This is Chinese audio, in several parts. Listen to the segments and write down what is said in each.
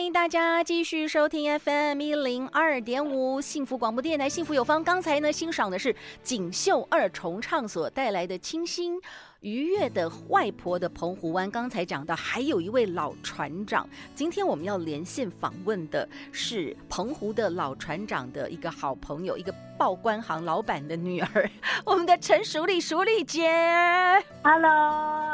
欢迎大家继续收听 FM 一零二点五幸福广播电台，幸福有方。刚才呢，欣赏的是锦绣二重唱所带来的清新。愉悦的外婆的澎湖湾，刚才讲到，还有一位老船长。今天我们要连线访问的是澎湖的老船长的一个好朋友，一个报关行老板的女儿，我们的陈淑丽，淑丽姐。Hello，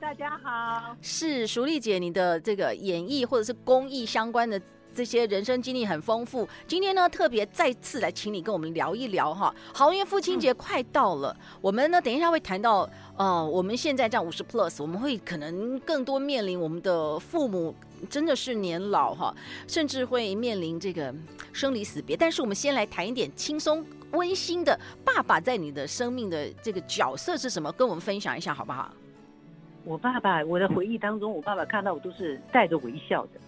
大家好。是淑丽姐，你的这个演艺或者是公益相关的。这些人生经历很丰富，今天呢特别再次来请你跟我们聊一聊哈。好，因为父亲节快到了，我们呢等一下会谈到，呃，我们现在这样五十 plus，我们会可能更多面临我们的父母真的是年老哈，甚至会面临这个生离死别。但是我们先来谈一点轻松温馨的，爸爸在你的生命的这个角色是什么？跟我们分享一下好不好？我爸爸，我的回忆当中，我爸爸看到我都是带着微笑的。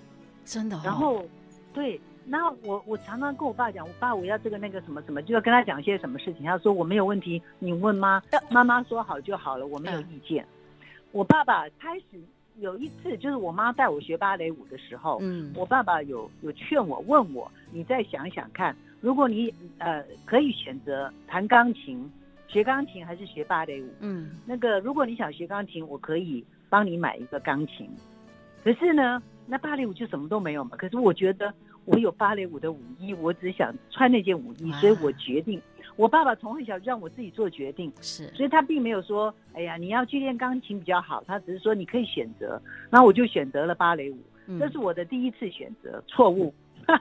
真的、哦，然后，对，那我我常常跟我爸讲，我爸我要这个那个什么什么，就要跟他讲一些什么事情。他说我没有问题，你问妈，妈妈说好就好了，我没有意见。我爸爸开始有一次，就是我妈带我学芭蕾舞的时候，嗯，我爸爸有有劝我，问我，你再想想看，如果你呃可以选择弹钢琴、学钢琴还是学芭蕾舞，嗯，那个如果你想学钢琴，我可以帮你买一个钢琴，可是呢。那芭蕾舞就什么都没有嘛。可是我觉得我有芭蕾舞的舞衣，我只想穿那件舞衣，所以我决定。我爸爸从很小就让我自己做决定，是，所以他并没有说，哎呀，你要去练钢琴比较好，他只是说你可以选择。然后我就选择了芭蕾舞，这是我的第一次选择，错误，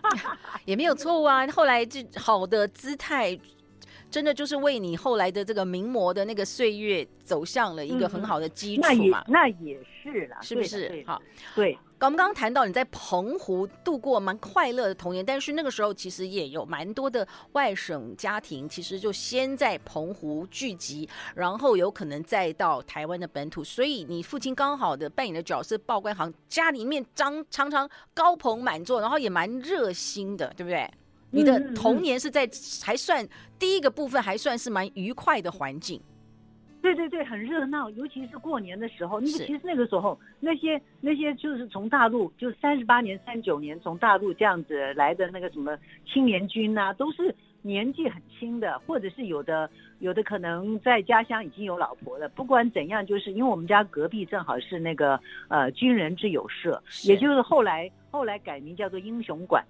也没有错误啊。后来就好的姿态。真的就是为你后来的这个名模的那个岁月走向了一个很好的基础嘛？嗯、那也那也是啦，是不是？好，对。我们刚刚谈到你在澎湖度过蛮快乐的童年，但是那个时候其实也有蛮多的外省家庭，其实就先在澎湖聚集，然后有可能再到台湾的本土。所以你父亲刚好的扮演的角色，报关行家里面张常常高朋满座，然后也蛮热心的，对不对？你的童年是在还算第一个部分，还算是蛮愉快的环境。对对对，很热闹，尤其是过年的时候。那个其实那个时候，那些那些就是从大陆，就三十八年、三九年从大陆这样子来的那个什么青年军呐、啊，都是年纪很轻的，或者是有的有的可能在家乡已经有老婆了。不管怎样，就是因为我们家隔壁正好是那个呃军人之友社，也就是后来后来改名叫做英雄馆。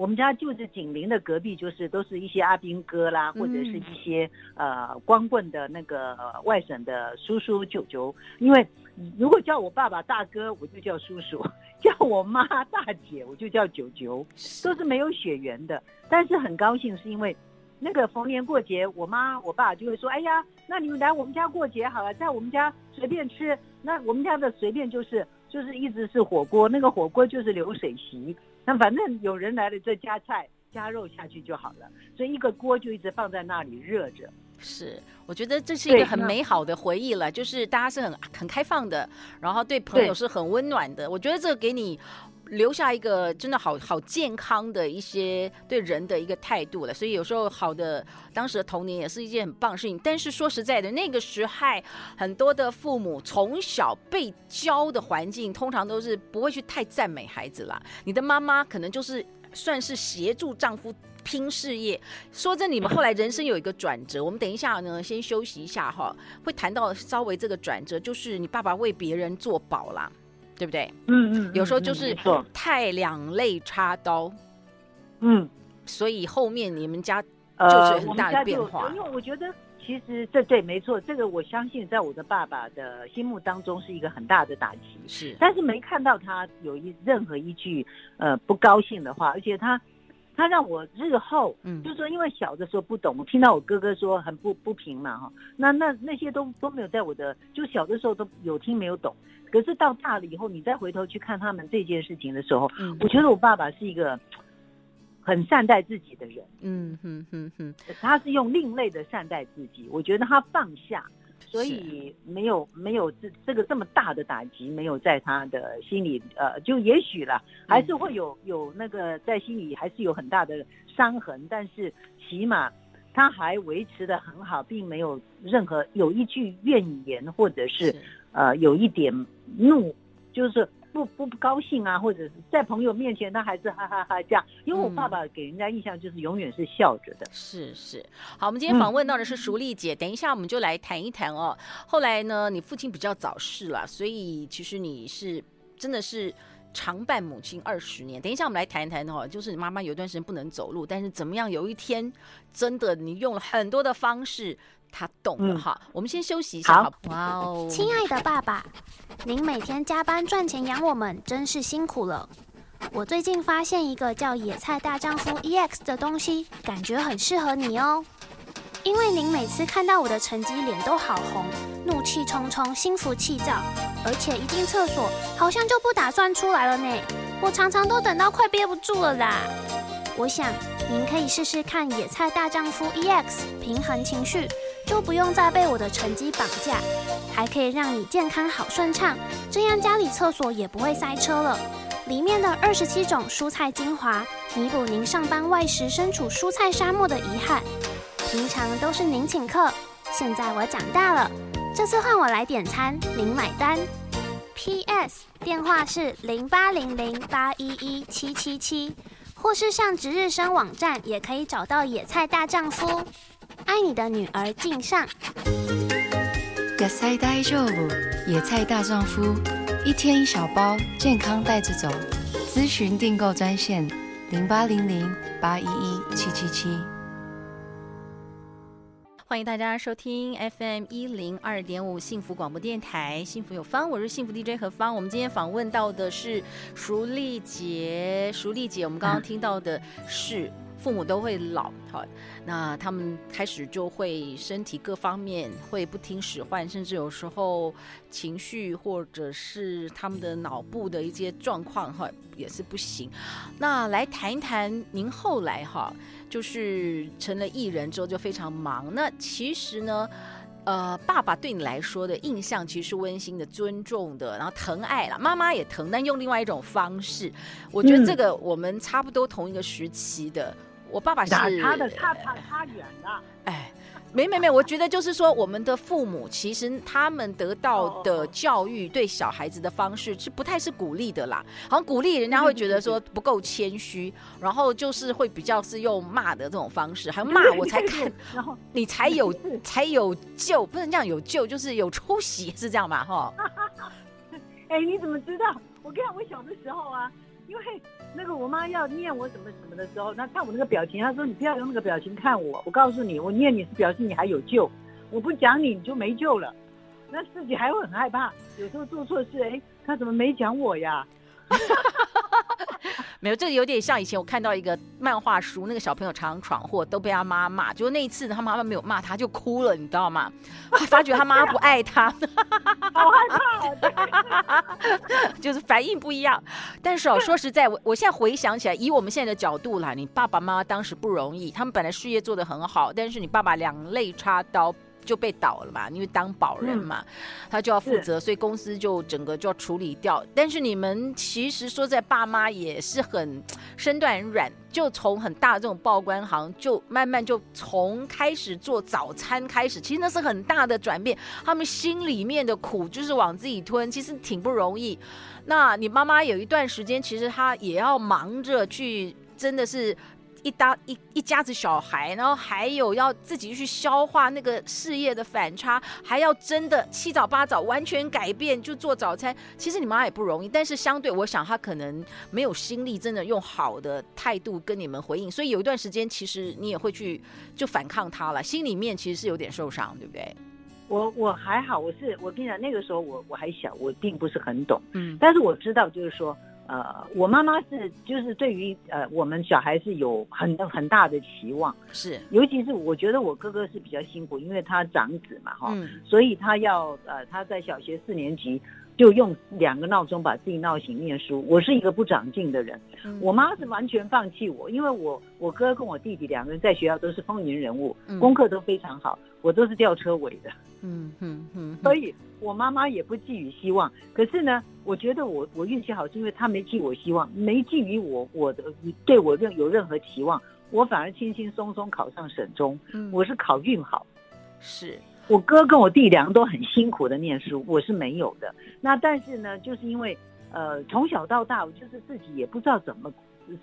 我们家就是紧邻的隔壁，就是都是一些阿兵哥啦，或者是一些呃光棍的那个外省的叔叔舅舅。因为如果叫我爸爸大哥，我就叫叔叔；叫我妈大姐，我就叫舅舅，都是没有血缘的。但是很高兴，是因为那个逢年过节，我妈我爸就会说：“哎呀，那你们来我们家过节好了，在我们家随便吃。那我们家的随便就是就是一直是火锅，那个火锅就是流水席。”那反正有人来了，再加菜加肉下去就好了，所以一个锅就一直放在那里热着。是，我觉得这是一个很美好的回忆了，就是大家是很很开放的，然后对朋友是很温暖的。我觉得这个给你留下一个真的好好健康的一些对人的一个态度了。所以有时候好的当时的童年也是一件很棒的事情。但是说实在的，那个时候很多的父母从小被教的环境，通常都是不会去太赞美孩子啦。你的妈妈可能就是算是协助丈夫。拼事业，说真，你们后来人生有一个转折。我们等一下呢，先休息一下哈，会谈到稍微这个转折，就是你爸爸为别人做保啦，对不对？嗯嗯。有时候就是太两肋插刀，嗯，所以后面你们家就是很大的变化。呃、因为我觉得，其实这对没错，这个我相信，在我的爸爸的心目当中是一个很大的打击。是，但是没看到他有一任何一句呃不高兴的话，而且他。他让我日后，嗯，就是说因为小的时候不懂，我听到我哥哥说很不不平嘛哈，那那那些都都没有在我的，就小的时候都有听没有懂，可是到大了以后，你再回头去看他们这件事情的时候，嗯，我觉得我爸爸是一个很善待自己的人，嗯哼哼哼，他是用另类的善待自己，我觉得他放下。所以没有没有这这个这么大的打击，没有在他的心里，呃，就也许了，还是会有有那个在心里还是有很大的伤痕，但是起码他还维持的很好，并没有任何有一句怨言，或者是呃有一点怒，就是。不不不高兴啊，或者是在朋友面前，他还是哈哈哈哈这样。因为我爸爸给人家印象就是永远是笑着的。嗯、是是，好，我们今天访问到的是淑丽姐，嗯、等一下我们就来谈一谈哦。后来呢，你父亲比较早逝了，所以其实你是真的是常伴母亲二十年。等一下我们来谈一谈哦，就是你妈妈有一段时间不能走路，但是怎么样？有一天真的你用了很多的方式。他懂了哈，嗯、我们先休息一下。好，哇哦，亲爱的爸爸，您每天加班赚钱养我们，真是辛苦了。我最近发现一个叫“野菜大丈夫 EX” 的东西，感觉很适合你哦。因为您每次看到我的成绩，脸都好红，怒气冲冲，心浮气躁，而且一进厕所好像就不打算出来了呢。我常常都等到快憋不住了啦。我想您可以试试看“野菜大丈夫 EX”，平衡情绪。就不用再被我的成绩绑架，还可以让你健康好顺畅，这样家里厕所也不会塞车了。里面的二十七种蔬菜精华，弥补您上班外食身处蔬菜沙漠的遗憾。平常都是您请客，现在我长大了，这次换我来点餐，您买单。P.S. 电话是零八零零八一一七七七，或是上值日生网站也可以找到野菜大丈夫。爱你的女儿敬上。野菜大丈夫，野菜大丈夫，一天一小包，健康带着走。咨询订购专线：零八零零八一一七七七。欢迎大家收听 FM 一零二点五幸福广播电台，幸福有方，我是幸福 DJ 何方。我们今天访问到的是淑丽姐，淑丽姐，我们刚刚听到的是。父母都会老，哈，那他们开始就会身体各方面会不听使唤，甚至有时候情绪或者是他们的脑部的一些状况，哈，也是不行。那来谈一谈您后来哈，就是成了艺人之后就非常忙。那其实呢，呃，爸爸对你来说的印象其实是温馨的、尊重的，然后疼爱啦。妈妈也疼，但用另外一种方式。我觉得这个我们差不多同一个时期的。我爸爸是他的差差差远了，哎，没没没，我觉得就是说，我们的父母其实他们得到的教育对小孩子的方式是不太是鼓励的啦，好像鼓励人家会觉得说不够谦虚，然后就是会比较是用骂的这种方式，还骂 我才看，然后你才有 才有救，不能这样有救，就是有出息，是这样吧？哈，哎，你怎么知道？我跟你讲，我小的时候啊，因为。那个我妈要念我什么什么的时候，那看我那个表情，她说，你不要用那个表情看我。我告诉你，我念你是表示你还有救，我不讲你你就没救了。那自己还会很害怕，有时候做错事，哎，他怎么没讲我呀？没有，这个有点像以前我看到一个漫画书，那个小朋友常常闯祸，都被他妈骂。就那一次，他妈妈没有骂他，就哭了，你知道吗？他发觉他妈不爱他，好害怕，就是反应不一样。但是哦，说实在，我我现在回想起来，以我们现在的角度来，你爸爸妈妈当时不容易，他们本来事业做得很好，但是你爸爸两肋插刀。就被倒了嘛，因为当保人嘛，嗯、他就要负责，所以公司就整个就要处理掉。但是你们其实说在爸妈也是很身段很软，就从很大的这种报关行，就慢慢就从开始做早餐开始，其实那是很大的转变。他们心里面的苦就是往自己吞，其实挺不容易。那你妈妈有一段时间，其实她也要忙着去，真的是。一搭一一家子小孩，然后还有要自己去消化那个事业的反差，还要真的七早八早完全改变就做早餐。其实你妈也不容易，但是相对我想她可能没有心力，真的用好的态度跟你们回应。所以有一段时间，其实你也会去就反抗她了，心里面其实是有点受伤，对不对？我我还好，我是我跟你讲，那个时候我我还小，我并不是很懂，嗯，但是我知道就是说。呃，我妈妈是就是对于呃我们小孩是有很很大的期望，是，尤其是我觉得我哥哥是比较辛苦，因为他长子嘛哈，嗯，所以他要呃他在小学四年级就用两个闹钟把自己闹醒念书。我是一个不长进的人，嗯，我妈是完全放弃我，因为我我哥跟我弟弟两个人在学校都是风云人物，嗯，功课都非常好，我都是吊车尾的。嗯嗯嗯，所以我妈妈也不寄予希望。可是呢，我觉得我我运气好，是因为她没寄我希望，没寄予我我的对我任有任何期望，我反而轻轻松松考上省中。嗯，我是考运好。是我哥跟我弟两个都很辛苦的念书，我是没有的。那但是呢，就是因为呃从小到大，我就是自己也不知道怎么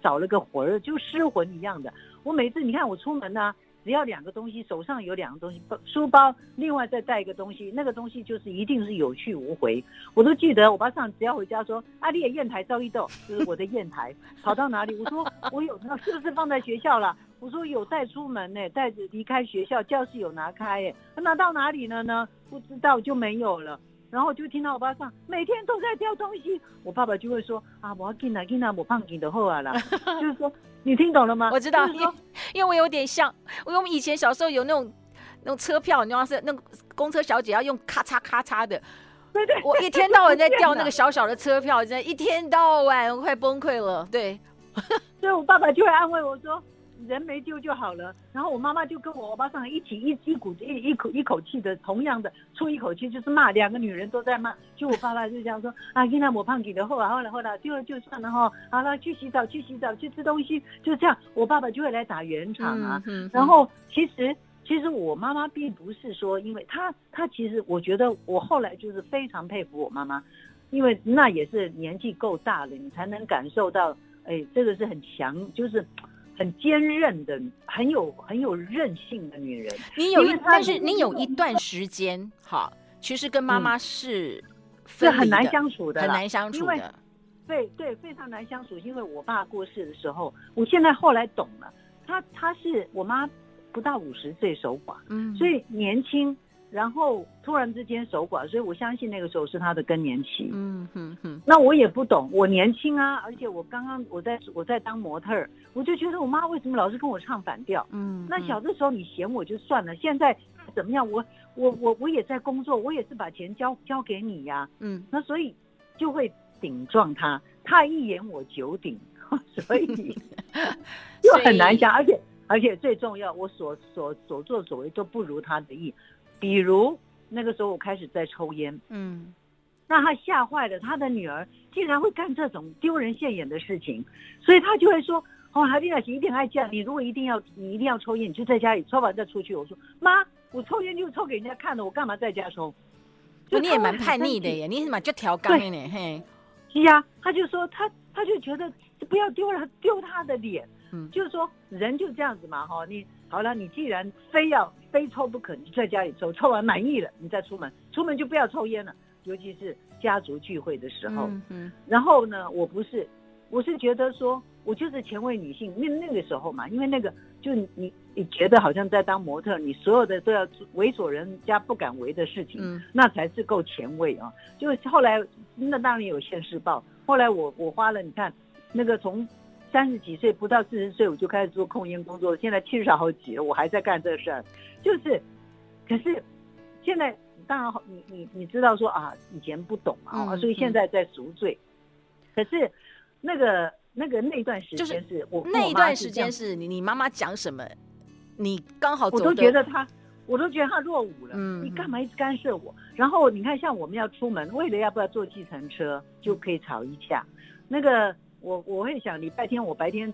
少了个魂儿，就失魂一样的。我每次你看我出门呢、啊。只要两个东西，手上有两个东西，书包，另外再带一个东西，那个东西就是一定是有去无回。我都记得，我爸上只要回家说：“阿丽也砚台赵一豆，就是我的砚台，跑到哪里？” 我说：“我有，那是不是放在学校了？”我说：“有带出门呢，带着离开学校，教室有拿开，哎，拿到哪里了呢？不知道就没有了。”然后就听到我爸上每天都在掉东西，我爸爸就会说啊，我要进来进来，我胖紧的后啊啦，就是说你听懂了吗？我知道，因为因为我有点像，因为我们以前小时候有那种那种车票，你知道是那个公车小姐要用咔嚓咔嚓的，对对，我一天到晚在掉那个小小的车票，真的，一天到晚我快崩溃了，对，所以我爸爸就会安慰我说。人没丢就好了，然后我妈妈就跟我欧巴桑一起一一股一一口一口气的，同样的出一口气就是骂，两个女人都在骂，就我爸爸就这样说 啊，现在我胖几的后来后来后来丢了就算了哈，好了去洗澡去洗澡去吃东西，就这样，我爸爸就会来打圆场啊。嗯嗯、然后其实其实我妈妈并不是说，因为她她其实我觉得我后来就是非常佩服我妈妈，因为那也是年纪够大了，你才能感受到，哎，这个是很强，就是。很坚韧的，很有很有韧性的女人。你有一，但是你有一段时间，哈，其实跟妈妈是是很难相处的，很难相处的。对对，非常难相处。因为我爸过世的时候，我现在后来懂了，他他是我妈不到五十岁守寡，嗯，所以年轻。然后突然之间守寡，所以我相信那个时候是他的更年期。嗯哼哼。那我也不懂，我年轻啊，而且我刚刚我在我在当模特儿，我就觉得我妈为什么老是跟我唱反调？嗯。那小的时候你嫌我就算了，现在怎么样？我我我我也在工作，我也是把钱交交给你呀、啊。嗯。那所以就会顶撞他，他一言我九鼎，所以 就很难讲。而且而且最重要，我所所所作所为都不如他的意。比如那个时候我开始在抽烟，嗯，那他吓坏了，他的女儿竟然会干这种丢人现眼的事情，所以他就会说：“哦，孩子，你一定爱这样，你如果一定要你一定要抽烟，你就在家里抽完再出去。”我说：“妈，我抽烟就抽给人家看的，我干嘛在家抽？”就你也蛮叛逆的耶，你怎么就调缸呢？嘿，是呀，他就说他他就觉得不要丢了，丢他的脸，嗯，就是说人就这样子嘛，哈，你好了，你既然非要。非抽不可，你在家里抽，抽完满意了，你再出门。出门就不要抽烟了，尤其是家族聚会的时候。嗯嗯。然后呢，我不是，我是觉得说，我就是前卫女性。那那个时候嘛，因为那个就你你觉得好像在当模特，你所有的都要为所人家不敢为的事情，嗯，那才是够前卫啊。就后来那当然有现世报。后来我我花了，你看那个从。三十几岁不到四十岁，我就开始做控烟工作。现在七十好几了，我还在干这个事儿。就是，可是现在当然，你你你知道说啊，以前不懂嘛，啊、嗯，所以现在在赎罪。嗯、可是那个那个那段时间是、就是、我那一段时间是你你妈妈讲什么，你刚好走我都觉得他，我都觉得他落伍了。嗯，你干嘛一直干涉我？然后你看，像我们要出门，为了要不要坐计程车，就可以吵一架。那个。我我会想礼拜天我白天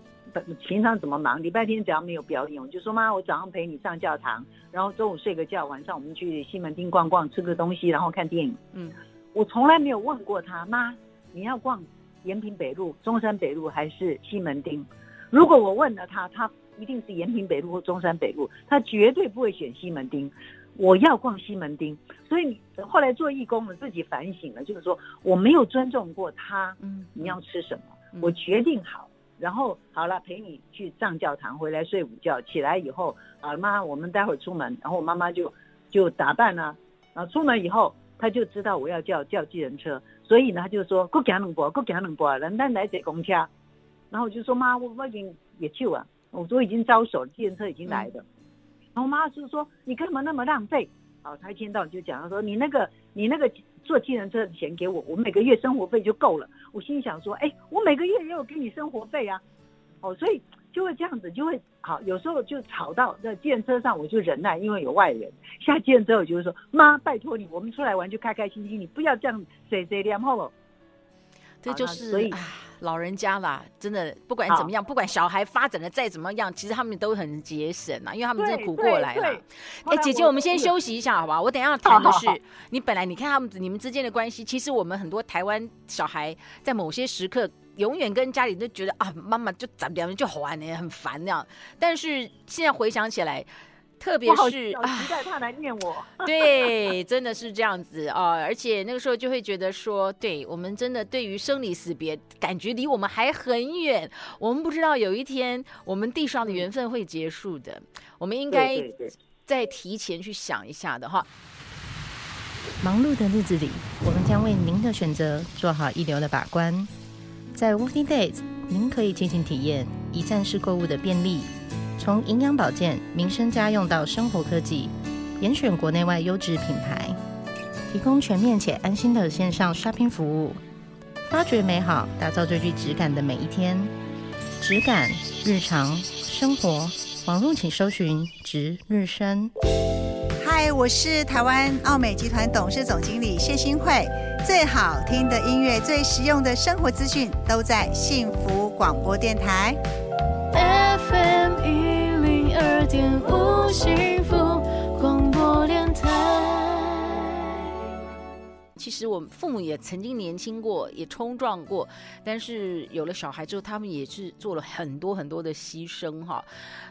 平常怎么忙，礼拜天只要没有表演，我就说妈，我早上陪你上教堂，然后中午睡个觉，晚上我们去西门町逛逛，吃个东西，然后看电影。嗯，我从来没有问过他妈，你要逛延平北路、中山北路还是西门町？如果我问了他，他一定是延平北路或中山北路，他绝对不会选西门町。我要逛西门町，所以你后来做义工了，自己反省了，就是说我没有尊重过他。嗯，你要吃什么？我决定好，然后好了，陪你去上教堂，回来睡午觉，起来以后，啊妈，我们待会儿出门，然后我妈妈就就打扮了，啊，出门以后，她就知道我要叫叫计程车，所以呢，他就说，过行两步，过行两步，人咱来坐公车。然后我就说，妈，我我已经也去了，我说已经招手，计程车已经来了。然后妈就说，你干嘛那么浪费？好，他一天到晚就讲，他说你那个你那个坐计程车的钱给我，我每个月生活费就够了。我心想说，哎，我每个月也有给你生活费啊。哦，所以就会这样子，就会好，有时候就吵到在计程车上，我就忍耐，因为有外人。下计程车我就会说，妈，拜托你，我们出来玩就开开心心，你不要这样碎碎念好了。这就是所以老人家啦，真的不管怎么样，不管小孩发展的再怎么样，其实他们都很节省啊，因为他们真的苦过来了。哎，姐姐，我们先休息一下，好吧？我等一下要谈的是，你本来你看他们你们之间的关系，其实我们很多台湾小孩在某些时刻。永远跟家里都觉得啊，妈妈就咱两人就好玩呢，很烦那样。但是现在回想起来，特别是期待他来念我。对，真的是这样子啊！而且那个时候就会觉得说，对我们真的对于生离死别，感觉离我们还很远。我们不知道有一天我们地上的缘分会结束的，我们应该再提前去想一下的哈。忙碌的日子里，我们将为您的选择做好一流的把关。在 Working Days，您可以尽情体验一站式购物的便利，从营养保健、民生家用到生活科技，严选国内外优质品牌，提供全面且安心的线上 shopping 服务，发掘美好，打造最具质感的每一天。质感日常生活，网络请搜寻值日生。嗨，我是台湾奥美集团董事总经理谢欣慧。最好听的音乐，最实用的生活资讯，都在幸福广播电台。心。其实我们父母也曾经年轻过，也冲撞过，但是有了小孩之后，他们也是做了很多很多的牺牲，哈，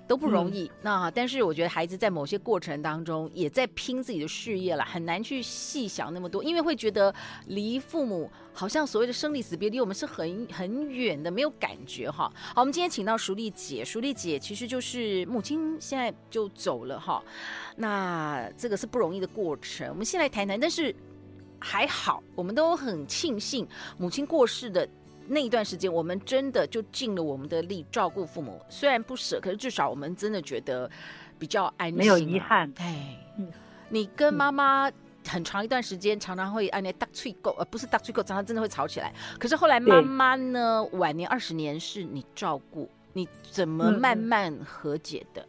都不容易。嗯、那但是我觉得孩子在某些过程当中也在拼自己的事业了，很难去细想那么多，因为会觉得离父母好像所谓的生离死别离我们是很很远的，没有感觉，哈。好，我们今天请到淑丽姐，淑丽姐其实就是母亲现在就走了，哈，那这个是不容易的过程。我们先来谈谈，但是。还好，我们都很庆幸母亲过世的那一段时间，我们真的就尽了我们的力照顾父母。虽然不舍，可是至少我们真的觉得比较安心，没有遗憾。哎，你跟妈妈很长一段时间常常会按那大脆狗，呃，不是大脆狗，常常真的会吵起来。可是后来妈妈呢，晚年二十年是你照顾，你怎么慢慢和解的？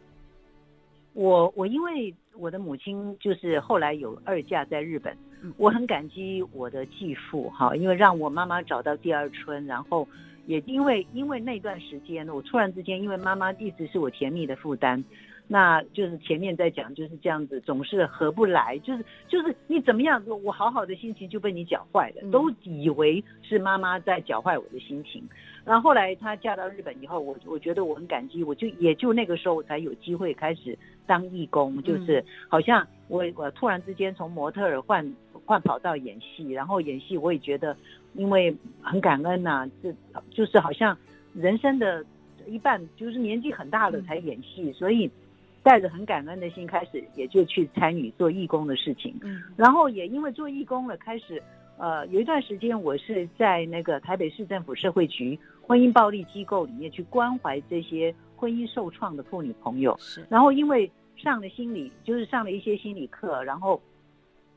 我我因为我的母亲就是后来有二嫁在日本。我很感激我的继父哈，因为让我妈妈找到第二春，然后也因为因为那段时间，我突然之间，因为妈妈一直是我甜蜜的负担，那就是前面在讲就是这样子，总是合不来，就是就是你怎么样，我好好的心情就被你搅坏了，都以为是妈妈在搅坏我的心情。然后后来她嫁到日本以后，我我觉得我很感激，我就也就那个时候我才有机会开始当义工，就是好像我我突然之间从模特儿换。换跑道演戏，然后演戏我也觉得，因为很感恩呐、啊，这就是好像人生的一半，就是年纪很大了才演戏，所以带着很感恩的心开始，也就去参与做义工的事情。嗯，然后也因为做义工了，开始呃有一段时间我是在那个台北市政府社会局婚姻暴力机构里面去关怀这些婚姻受创的妇女朋友。是，然后因为上了心理，就是上了一些心理课，然后。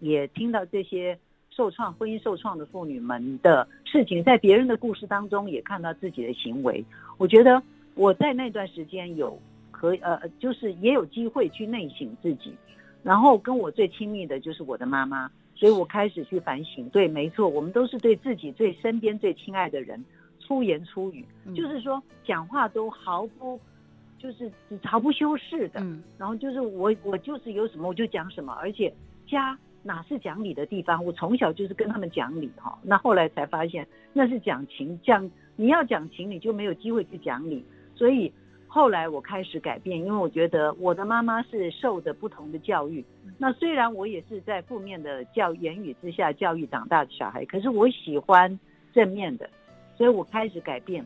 也听到这些受创、婚姻受创的妇女们的事情，在别人的故事当中也看到自己的行为。我觉得我在那段时间有可呃，就是也有机会去内省自己。然后跟我最亲密的就是我的妈妈，所以我开始去反省。对，没错，我们都是对自己最身边最亲爱的人粗言粗语，嗯、就是说讲话都毫不就是毫不修饰的。嗯、然后就是我我就是有什么我就讲什么，而且家。哪是讲理的地方？我从小就是跟他们讲理哈。那后来才发现，那是讲情讲。你要讲情，你就没有机会去讲理。所以后来我开始改变，因为我觉得我的妈妈是受的不同的教育。那虽然我也是在负面的教言语之下教育长大的小孩，可是我喜欢正面的，所以我开始改变。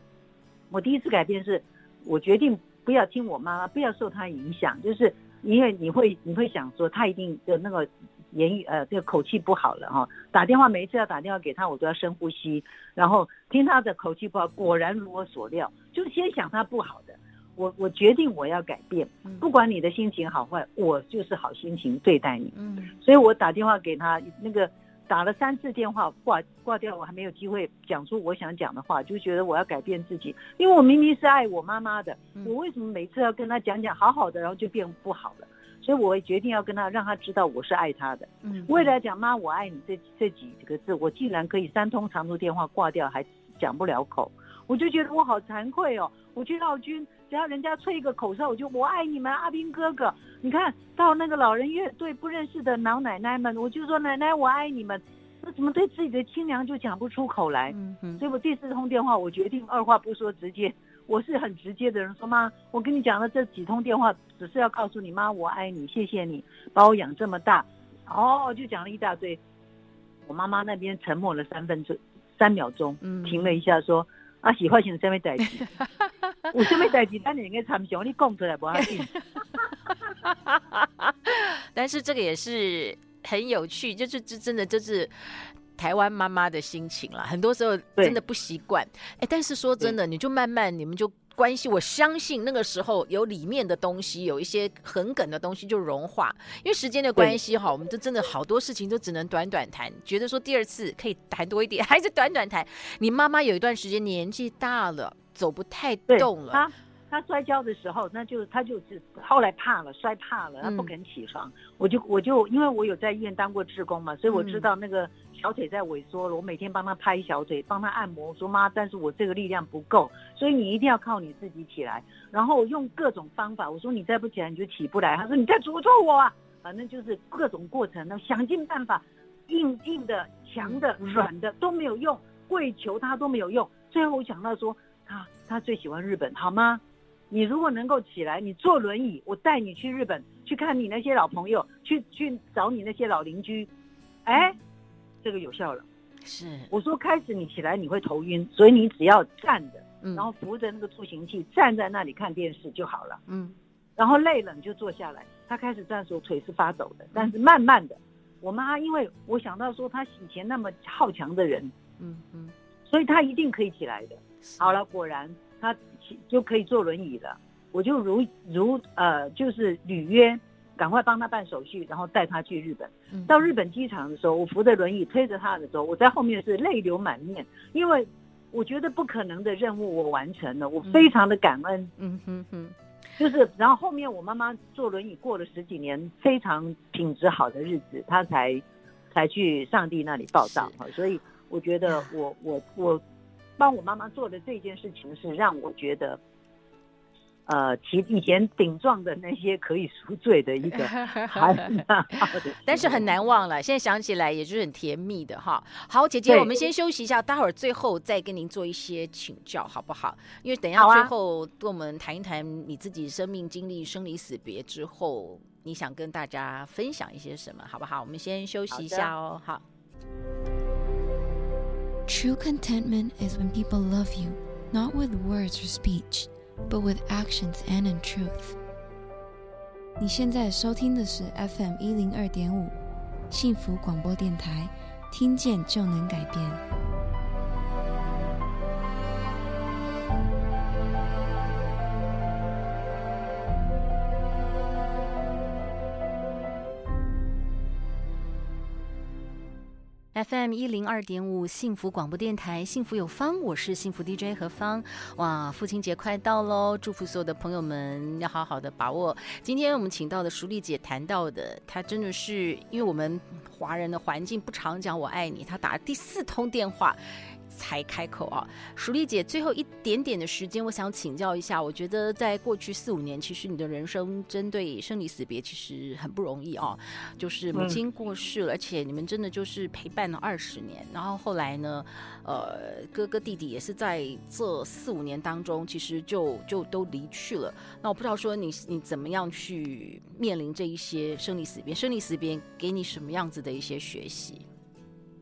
我第一次改变是，我决定不要听我妈妈，不要受她影响，就是。因为你会你会想说她一定的那个言语呃这个口气不好了哈，打电话每一次要打电话给她，我都要深呼吸，然后听她的口气不好，果然如我所料，就先想她不好的。我我决定我要改变，不管你的心情好坏，我就是好心情对待你。嗯，所以我打电话给他，那个打了三次电话挂挂掉，我还没有机会讲出我想讲的话，就觉得我要改变自己，因为我明明是爱我妈妈的，我为什么每次要跟她讲讲好好的，然后就变不好了？所以我决定要跟他，让他知道我是爱他的。嗯，为了讲妈我爱你这这几个字，我竟然可以三通长途电话挂掉，还讲不了口，我就觉得我好惭愧哦。我去绕军。只要人家吹一个口哨，我就我爱你们，阿兵哥哥。你看到那个老人乐队不认识的老奶奶们，我就说奶奶我爱你们。那怎么对自己的亲娘就讲不出口来？嗯嗯。所以我第四通电话，我决定二话不说直接，我是很直接的人，说妈，我跟你讲了这几通电话，只是要告诉你妈我爱你，谢谢你把我养这么大。哦，就讲了一大堆。我妈妈那边沉默了三分钟，三秒钟，停了一下说。啊，喜欢什么代志？有什么代志？但你应该参详，你讲出来不要紧。但是这个也是很有趣，就是这真的就是台湾妈妈的心情了。很多时候真的不习惯。哎对，但是说真的，你就慢慢你们就。关系，我相信那个时候有里面的东西，有一些很梗的东西就融化。因为时间的关系哈，我们就真的好多事情都只能短短谈。觉得说第二次可以谈多一点，还是短短谈。你妈妈有一段时间年纪大了，走不太动了。他摔跤的时候，那就他就是后来怕了，摔怕了，他不肯起床。嗯、我就我就因为我有在医院当过志工嘛，所以我知道那个小腿在萎缩了。我每天帮他拍小腿，帮他按摩。我说妈，但是我这个力量不够，所以你一定要靠你自己起来。然后用各种方法，我说你再不起来你就起不来。他说你在诅咒我啊！反正就是各种过程那，想尽办法，硬硬的、强的、软的都没有用，跪求他都没有用。最后我想到说，他他最喜欢日本，好吗？你如果能够起来，你坐轮椅，我带你去日本去看你那些老朋友，去去找你那些老邻居，哎，这个有效了。是，我说开始你起来你会头晕，所以你只要站着，然后扶着那个助行器站在那里看电视就好了。嗯，然后累了你就坐下来。他开始站的时候腿是发抖的，但是慢慢的，我妈因为我想到说他以前那么好强的人，嗯嗯，所以他一定可以起来的。好了，果然。他就可以坐轮椅了，我就如如呃，就是履约，赶快帮他办手续，然后带他去日本。嗯、到日本机场的时候，我扶着轮椅推着他的时候，我在后面是泪流满面，因为我觉得不可能的任务我完成了，我非常的感恩。嗯哼哼，就是然后后面我妈妈坐轮椅过了十几年非常品质好的日子，她才才去上帝那里报到。是所以我觉得我我我。帮我妈妈做的这件事情是让我觉得，呃，其以前顶撞的那些可以赎罪的一个，但是很难忘了。现在想起来也就是很甜蜜的哈。好，姐姐，我们先休息一下，待会儿最后再跟您做一些请教，好不好？因为等一下最后跟我们谈一谈你自己生命经历生离死别之后，你想跟大家分享一些什么，好不好？我们先休息一下哦，好。好 True contentment is when people love you, not with words or speech, but with actions and in truth. 你现在收听的是 FM 一零二点五幸福广播电台，听见就能改变。FM 一零二点五幸福广播电台，幸福有方，我是幸福 DJ 何方。哇，父亲节快到喽，祝福所有的朋友们要好好的把握。今天我们请到的淑丽姐谈到的，她真的是因为我们华人的环境不常讲我爱你，她打了第四通电话。才开口啊，淑丽姐，最后一点点的时间，我想请教一下。我觉得在过去四五年，其实你的人生针对生离死别，其实很不容易啊。就是母亲过世了，嗯、而且你们真的就是陪伴了二十年。然后后来呢，呃，哥哥弟弟也是在这四五年当中，其实就就都离去了。那我不知道说你你怎么样去面临这一些生离死别？生离死别给你什么样子的一些学习？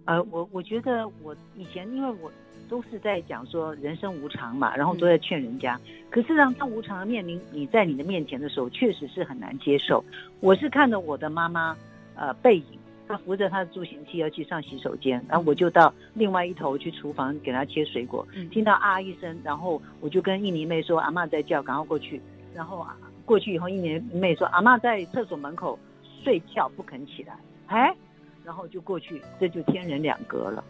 呃，我我觉得我以前因为我都是在讲说人生无常嘛，然后都在劝人家。嗯、可是让他无常的面临你在你的面前的时候，确实是很难接受。我是看着我的妈妈，呃，背影，她扶着她的助行器要去上洗手间，然后我就到另外一头去厨房给她切水果，嗯、听到啊一声，然后我就跟印尼妹说阿嬷在叫，赶快过去。然后过去以后，印尼妹说阿嬷在厕所门口睡觉不肯起来，哎。然后就过去，这就天人两隔了。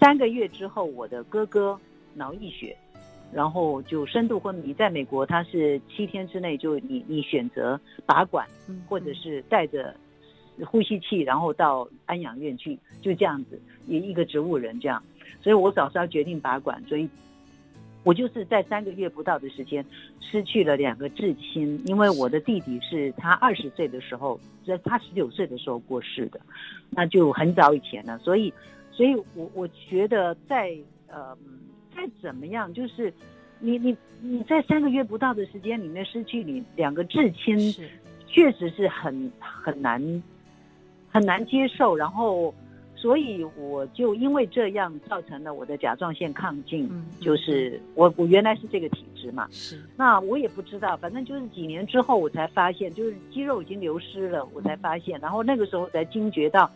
三个月之后，我的哥哥脑溢血，然后就深度昏迷。在美国，他是七天之内就你你选择拔管，或者是带着呼吸器，然后到安养院去，就这样子，一一个植物人这样。所以我早上决定拔管，所以。我就是在三个月不到的时间失去了两个至亲，因为我的弟弟是他二十岁的时候，在他十九岁的时候过世的，那就很早以前了。所以，所以我我觉得在呃再怎么样，就是你你你在三个月不到的时间里面失去你两个至亲，确实是很很难很难接受，然后。所以我就因为这样造成了我的甲状腺亢进，嗯、就是我我原来是这个体质嘛，是。那我也不知道，反正就是几年之后我才发现，就是肌肉已经流失了，我才发现，然后那个时候才惊觉到，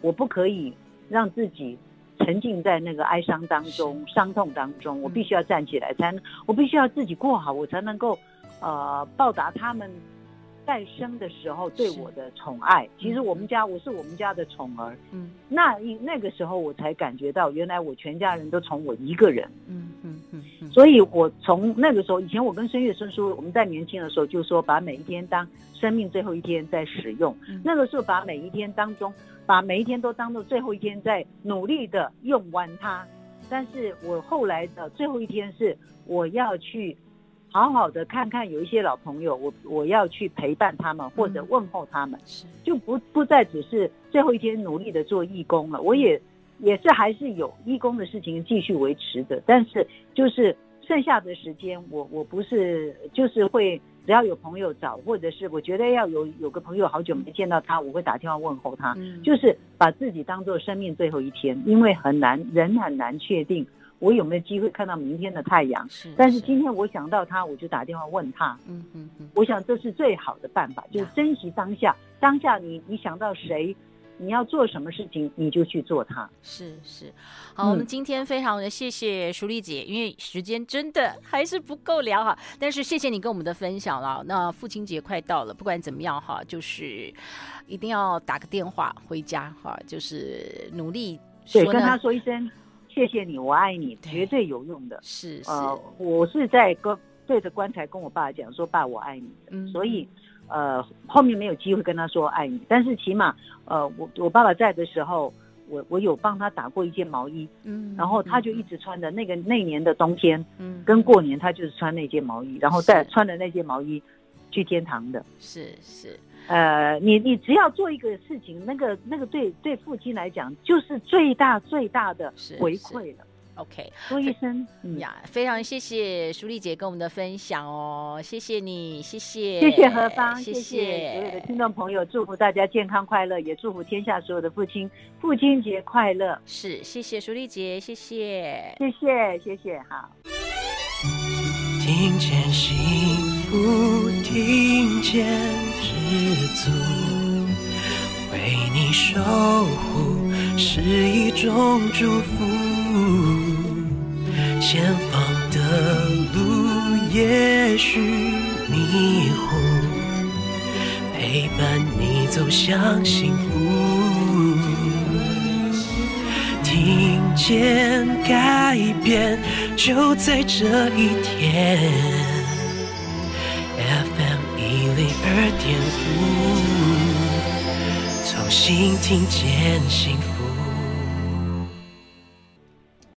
我不可以让自己沉浸在那个哀伤当中、伤痛当中，我必须要站起来，才能，我必须要自己过好，我才能够呃报答他们。在生的时候对我的宠爱，其实我们家我是我们家的宠儿，嗯，那那个时候我才感觉到，原来我全家人都宠我一个人，嗯嗯嗯，所以我从那个时候，以前我跟孙月孙叔，我们在年轻的时候就说，把每一天当生命最后一天在使用，那个时候把每一天当中，把每一天都当做最后一天在努力的用完它，但是我后来的最后一天是我要去。好好的看看有一些老朋友，我我要去陪伴他们或者问候他们，是就不不再只是最后一天努力的做义工了。我也也是还是有义工的事情继续维持的，但是就是剩下的时间，我我不是就是会只要有朋友找，或者是我觉得要有有个朋友好久没见到他，我会打电话问候他，就是把自己当做生命最后一天，因为很难人很难确定。我有没有机会看到明天的太阳？是，但是今天我想到他，我就打电话问他。嗯嗯嗯，我想这是最好的办法，就是珍惜当下。当下你你想到谁，你要做什么事情，你就去做它。是是，好，我们今天非常的谢谢淑丽姐，因为时间真的还是不够聊哈。但是谢谢你跟我们的分享了。那父亲节快到了，不管怎么样哈，就是一定要打个电话回家哈，就是努力对跟他说一声。谢谢你，我爱你，绝对有用的。是是，呃，我是在跟对着棺材跟我爸讲说：“爸，我爱你。”嗯，所以，呃，后面没有机会跟他说爱你，但是起码，呃，我我爸爸在的时候，我我有帮他打过一件毛衣，嗯，然后他就一直穿的那个那年的冬天，嗯，跟过年他就是穿那件毛衣，然后再穿的那件毛衣去天堂的。是是。呃，你你只要做一个事情，那个那个对对父亲来讲就是最大最大的回馈了。OK，说一声呀，非常谢谢淑丽姐跟我们的分享哦，谢谢你，谢谢，谢谢何芳，谢谢，谢谢所有的听众朋友，祝福大家健康快乐，也祝福天下所有的父亲父亲节快乐。是，谢谢淑丽姐，谢谢，谢谢，谢谢，好。听见幸福，听见。知足，为你守护是一种祝福。前方的路也许迷糊，陪伴你走向幸福。听见改变就在这一天。二点五，重新听见幸福。